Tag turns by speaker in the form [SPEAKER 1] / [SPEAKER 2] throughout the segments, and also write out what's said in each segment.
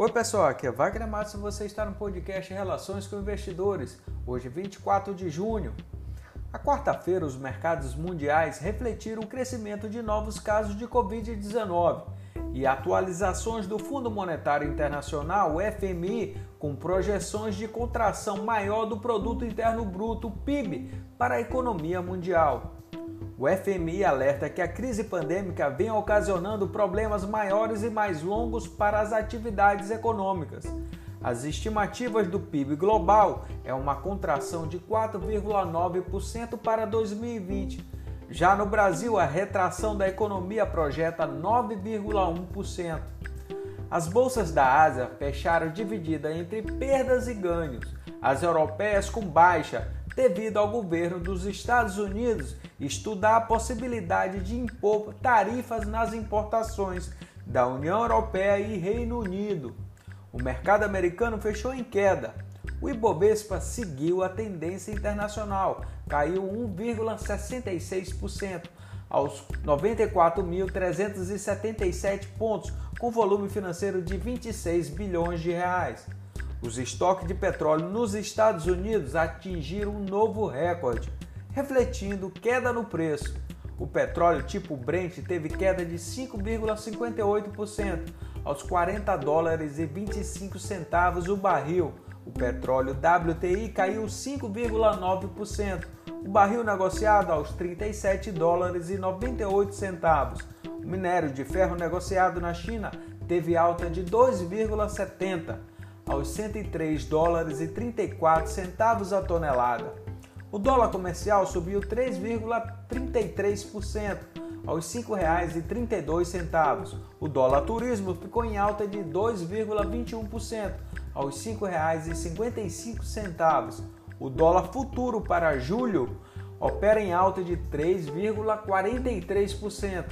[SPEAKER 1] Oi pessoal, aqui é Wagner Matos e você está no podcast Relações com Investidores, hoje 24 de junho. A quarta-feira, os mercados mundiais refletiram o crescimento de novos casos de Covid-19 e atualizações do Fundo Monetário Internacional, FMI, com projeções de contração maior do Produto Interno Bruto, PIB, para a economia mundial. O FMI alerta que a crise pandêmica vem ocasionando problemas maiores e mais longos para as atividades econômicas. As estimativas do PIB global é uma contração de 4,9% para 2020. Já no Brasil, a retração da economia projeta 9,1%. As bolsas da Ásia fecharam divididas entre perdas e ganhos. As europeias com baixa, devido ao governo dos Estados Unidos estudar a possibilidade de impor tarifas nas importações da União Europeia e Reino Unido. O mercado americano fechou em queda. O Ibovespa seguiu a tendência internacional, caiu 1,66% aos 94.377 pontos, com volume financeiro de 26 bilhões de reais. Os estoques de petróleo nos Estados Unidos atingiram um novo recorde, refletindo queda no preço. O petróleo tipo Brent teve queda de 5,58% aos 40 dólares e 25 centavos o barril. O petróleo WTI caiu 5,9%. O barril negociado aos 37 dólares e 98 centavos. O minério de ferro negociado na China teve alta de 2,70 aos 103 dólares e 34 centavos a tonelada. O dólar comercial subiu 3,33% aos R$ 5,32. O dólar turismo ficou em alta de 2,21% aos R$ 5,55. O dólar futuro para julho opera em alta de 3,43%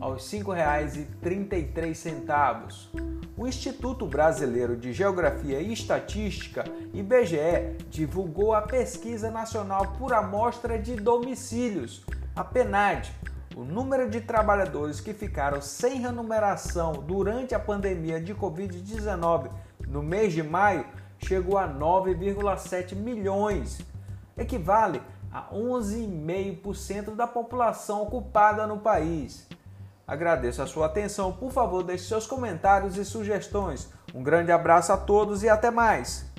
[SPEAKER 1] aos R$ 5,33 o Instituto Brasileiro de Geografia e Estatística, IBGE, divulgou a Pesquisa Nacional por Amostra de Domicílios, a PNAD. O número de trabalhadores que ficaram sem remuneração durante a pandemia de Covid-19 no mês de maio chegou a 9,7 milhões, equivale a 11,5% da população ocupada no país. Agradeço a sua atenção. Por favor, deixe seus comentários e sugestões. Um grande abraço a todos e até mais!